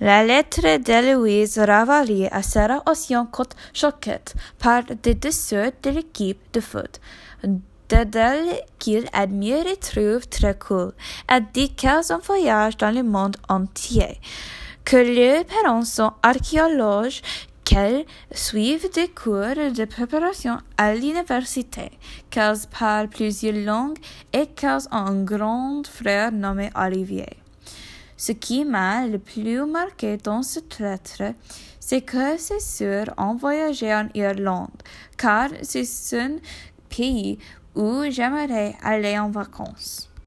La lettre d'Héloïse Ravalier à Sarah Ossian-Côte Choquette parle des deux sœurs de l'équipe de foot, d'elle qu'il admire et trouve très cool. Qu'elles ont voyage dans le monde entier, que leurs parents sont archéologues, qu'elles suivent des cours de préparation à l'université, qu'elles parlent plusieurs langues et qu'elles ont un grand frère nommé Olivier. Ce qui m'a le plus marqué dans cette lettre, c'est que ces sœurs ont voyagé en Irlande, car c'est un pays où j'aimerais aller en vacances.